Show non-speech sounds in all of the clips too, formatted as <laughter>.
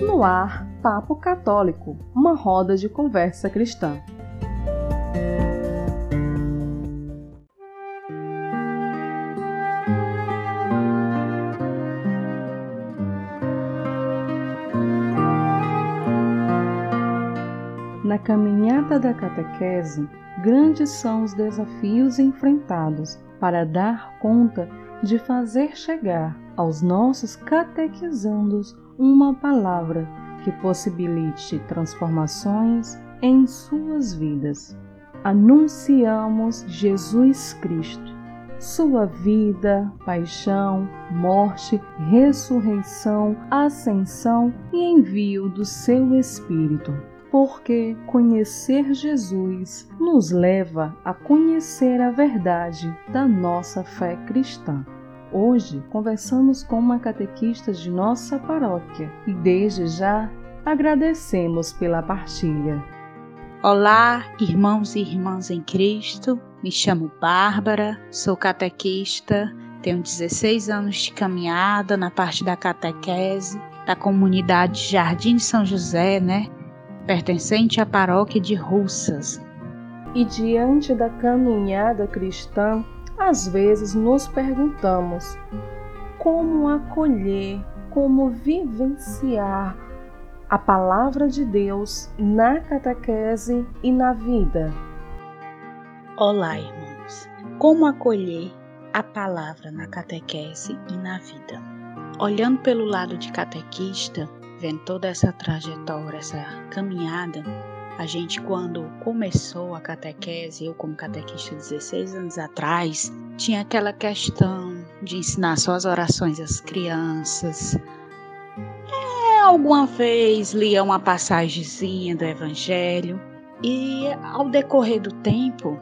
No ar, Papo Católico, uma roda de conversa cristã. Na caminhada da catequese, grandes são os desafios enfrentados para dar conta de fazer chegar aos nossos catequizandos uma palavra que possibilite transformações em suas vidas. Anunciamos Jesus Cristo, sua vida, paixão, morte, ressurreição, ascensão e envio do seu Espírito. Porque conhecer Jesus nos leva a conhecer a verdade da nossa fé cristã. Hoje conversamos com uma catequista de nossa paróquia e desde já agradecemos pela partilha. Olá, irmãos e irmãs em Cristo. Me chamo Bárbara, sou catequista, tenho 16 anos de caminhada na parte da catequese da comunidade Jardim de São José, né? Pertencente à paróquia de Russas. E diante da caminhada cristã, às vezes nos perguntamos como acolher, como vivenciar a palavra de Deus na catequese e na vida. Olá, irmãos. Como acolher a palavra na catequese e na vida? Olhando pelo lado de catequista, vendo toda essa trajetória, essa caminhada, a gente, quando começou a catequese, eu como catequista 16 anos atrás, tinha aquela questão de ensinar só as orações às crianças. É, alguma vez lia uma passagemzinha do Evangelho e ao decorrer do tempo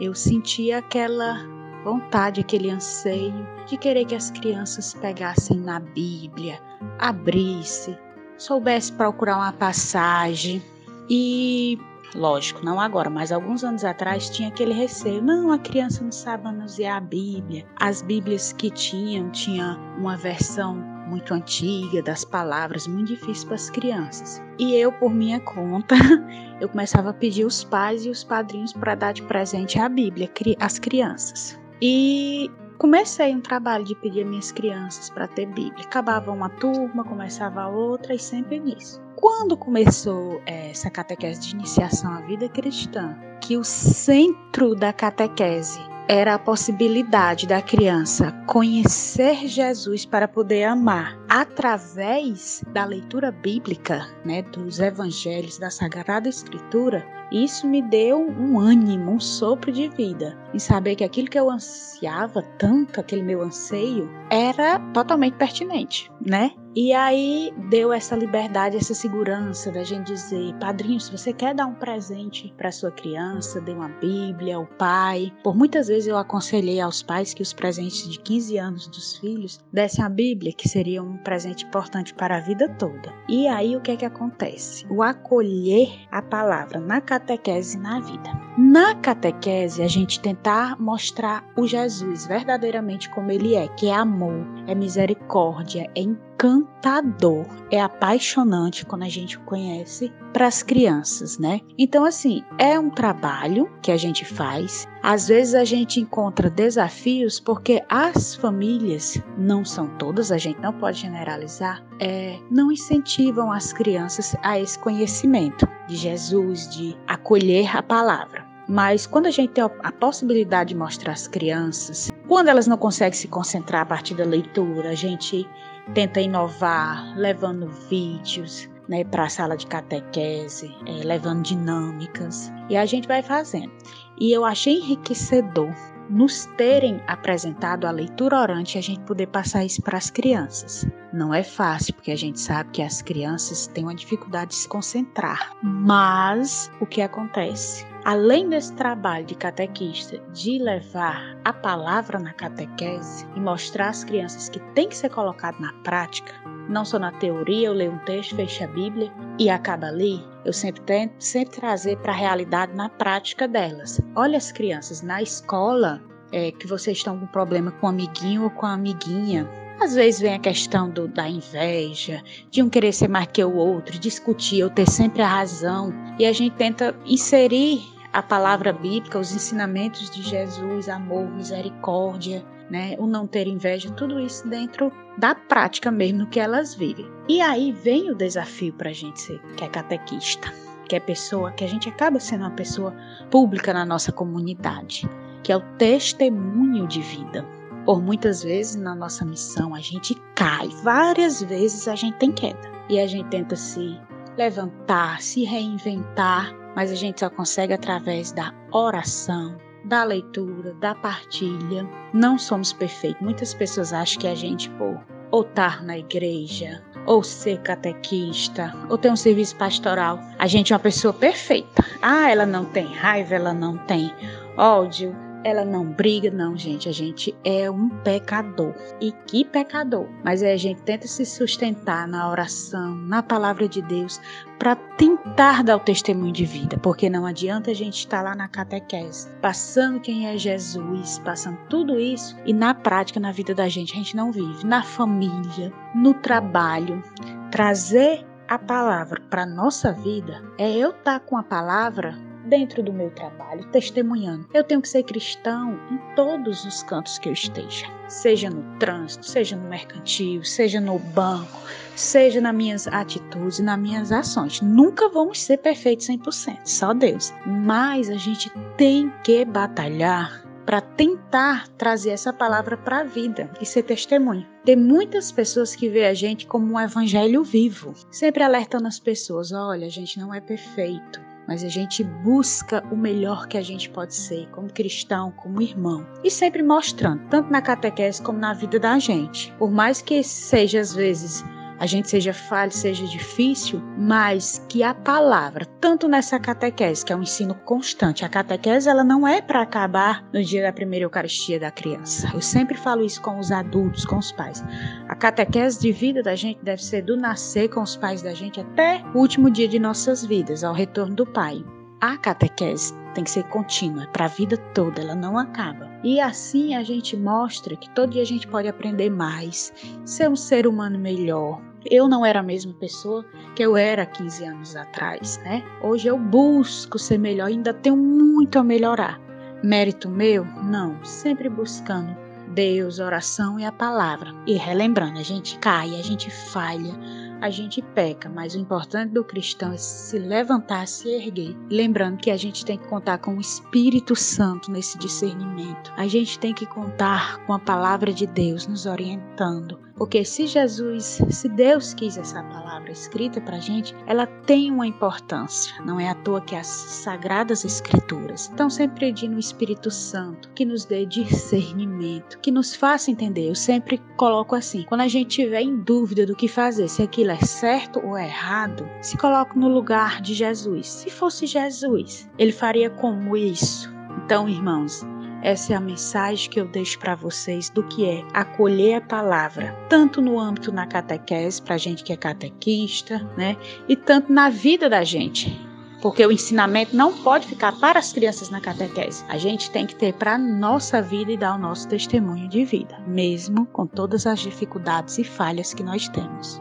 eu sentia aquela vontade, aquele anseio de querer que as crianças pegassem na Bíblia, abrissem, soubesse procurar uma passagem e, lógico, não agora, mas alguns anos atrás tinha aquele receio. Não, a criança não sabe manusear a Bíblia. As Bíblias que tinham, tinha uma versão muito antiga das palavras, muito difícil para as crianças. E eu, por minha conta, <laughs> eu começava a pedir os pais e os padrinhos para dar de presente a Bíblia às crianças. E comecei um trabalho de pedir minhas crianças para ter Bíblia. Acabava uma turma, começava outra e sempre nisso quando começou é, essa catequese de iniciação à vida cristã, que o centro da catequese era a possibilidade da criança conhecer Jesus para poder amar através da leitura bíblica, né, dos evangelhos da Sagrada Escritura, isso me deu um ânimo, um sopro de vida, em saber que aquilo que eu ansiava tanto, aquele meu anseio, era totalmente pertinente, né? E aí deu essa liberdade, essa segurança da gente dizer, padrinho, se você quer dar um presente para sua criança, dê uma Bíblia, o pai. Por muitas vezes eu aconselhei aos pais que os presentes de 15 anos dos filhos dessem a Bíblia, que seria um presente importante para a vida toda. E aí o que é que acontece? O acolher a palavra na catequese na vida. Na catequese a gente tentar mostrar o Jesus verdadeiramente como ele é, que é amor, é misericórdia, é encantador, é apaixonante quando a gente o conhece para as crianças, né? Então, assim, é um trabalho que a gente faz. Às vezes a gente encontra desafios porque as famílias, não são todas, a gente não pode generalizar, é, não incentivam as crianças a esse conhecimento de Jesus, de acolher a palavra. Mas quando a gente tem a possibilidade de mostrar às crianças, quando elas não conseguem se concentrar a partir da leitura, a gente tenta inovar, levando vídeos né, para a sala de catequese, é, levando dinâmicas, e a gente vai fazendo. E eu achei enriquecedor nos terem apresentado a leitura orante e a gente poder passar isso para as crianças. Não é fácil, porque a gente sabe que as crianças têm uma dificuldade de se concentrar. Mas o que acontece? Além desse trabalho de catequista de levar a palavra na catequese e mostrar às crianças que tem que ser colocado na prática, não só na teoria, eu leio um texto, fecho a Bíblia e acaba ali, eu sempre tento sempre trazer para a realidade na prática delas. Olha as crianças na escola é, que vocês estão com problema com o amiguinho ou com a amiguinha. Às vezes vem a questão do, da inveja, de um querer ser mais que o outro, discutir ou ter sempre a razão. E a gente tenta inserir a palavra bíblica, os ensinamentos de Jesus, amor, misericórdia, né, o não ter inveja, tudo isso dentro da prática mesmo que elas vivem. E aí vem o desafio para a gente ser, que é catequista, que é pessoa, que a gente acaba sendo uma pessoa pública na nossa comunidade, que é o testemunho de vida. Por muitas vezes na nossa missão a gente cai, várias vezes a gente tem queda e a gente tenta se levantar, se reinventar, mas a gente só consegue através da oração, da leitura, da partilha. Não somos perfeitos. Muitas pessoas acham que a gente, por ou estar tá na igreja, ou ser catequista, ou ter um serviço pastoral, a gente é uma pessoa perfeita. Ah, ela não tem raiva, ela não tem ódio, ela não briga, não, gente. A gente é um pecador. E que pecador! Mas é, a gente tenta se sustentar na oração, na palavra de Deus, para tentar dar o testemunho de vida, porque não adianta a gente estar lá na catequese, passando quem é Jesus, passando tudo isso e na prática, na vida da gente, a gente não vive. Na família, no trabalho, trazer a palavra para nossa vida é eu estar tá com a palavra dentro do meu trabalho, testemunhando. Eu tenho que ser cristão em todos os cantos que eu esteja, seja no trânsito, seja no mercantil, seja no banco, seja nas minhas atitudes, nas minhas ações. Nunca vamos ser perfeitos 100%, só Deus. Mas a gente tem que batalhar para tentar trazer essa palavra para a vida e ser testemunho. Tem muitas pessoas que veem a gente como um evangelho vivo, sempre alertando as pessoas: olha, a gente não é perfeito, mas a gente busca o melhor que a gente pode ser, como cristão, como irmão. E sempre mostrando, tanto na catequese como na vida da gente. Por mais que seja às vezes a gente seja falho, seja difícil, mas que a palavra, tanto nessa catequese, que é um ensino constante, a catequese ela não é para acabar no dia da primeira Eucaristia da criança. Eu sempre falo isso com os adultos, com os pais. A catequese de vida da gente deve ser do nascer com os pais da gente até o último dia de nossas vidas, ao retorno do Pai. A catequese tem que ser contínua, para a vida toda, ela não acaba. E assim a gente mostra que todo dia a gente pode aprender mais, ser um ser humano melhor, eu não era a mesma pessoa que eu era 15 anos atrás, né? Hoje eu busco ser melhor, ainda tenho muito a melhorar. Mérito meu? Não, sempre buscando Deus, oração e a palavra. E relembrando, a gente cai, a gente falha, a gente peca, mas o importante do cristão é se levantar, se erguer, lembrando que a gente tem que contar com o Espírito Santo nesse discernimento. A gente tem que contar com a palavra de Deus nos orientando, porque se Jesus, se Deus quis essa palavra escrita para a gente, ela tem uma importância. Não é à toa que as sagradas escrituras estão sempre pedindo o Espírito Santo que nos dê discernimento, que nos faça entender. Eu sempre coloco assim: quando a gente tiver em dúvida do que fazer, se aquilo é certo ou errado, se coloque no lugar de Jesus. Se fosse Jesus, ele faria como isso? Então, irmãos, essa é a mensagem que eu deixo para vocês do que é acolher a palavra, tanto no âmbito na catequese, para gente que é catequista, né? E tanto na vida da gente. Porque o ensinamento não pode ficar para as crianças na catequese. A gente tem que ter para a nossa vida e dar o nosso testemunho de vida, mesmo com todas as dificuldades e falhas que nós temos.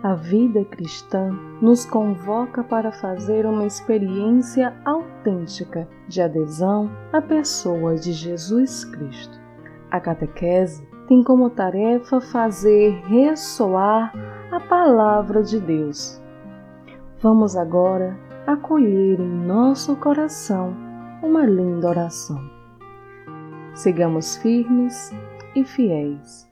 A vida cristã nos convoca para fazer uma experiência autêntica de adesão à pessoa de Jesus Cristo. A catequese tem como tarefa fazer ressoar a palavra de Deus. Vamos agora acolher em nosso coração uma linda oração. Sigamos firmes e fiéis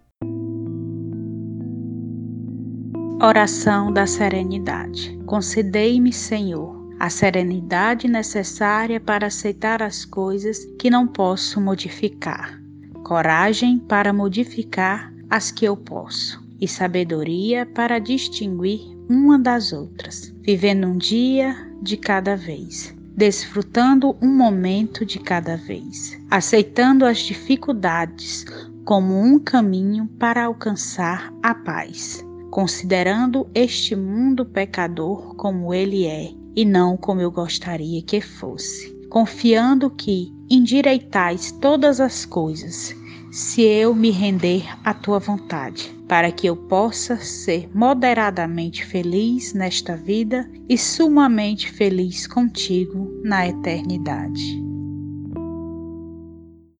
Oração da Serenidade. Concedei-me, Senhor, a serenidade necessária para aceitar as coisas que não posso modificar, coragem para modificar as que eu posso, e sabedoria para distinguir uma das outras, vivendo um dia de cada vez, desfrutando um momento de cada vez, aceitando as dificuldades como um caminho para alcançar a paz considerando este mundo pecador como ele é e não como eu gostaria que fosse, confiando que endireitais todas as coisas, se eu me render à tua vontade, para que eu possa ser moderadamente feliz nesta vida e sumamente feliz contigo na eternidade.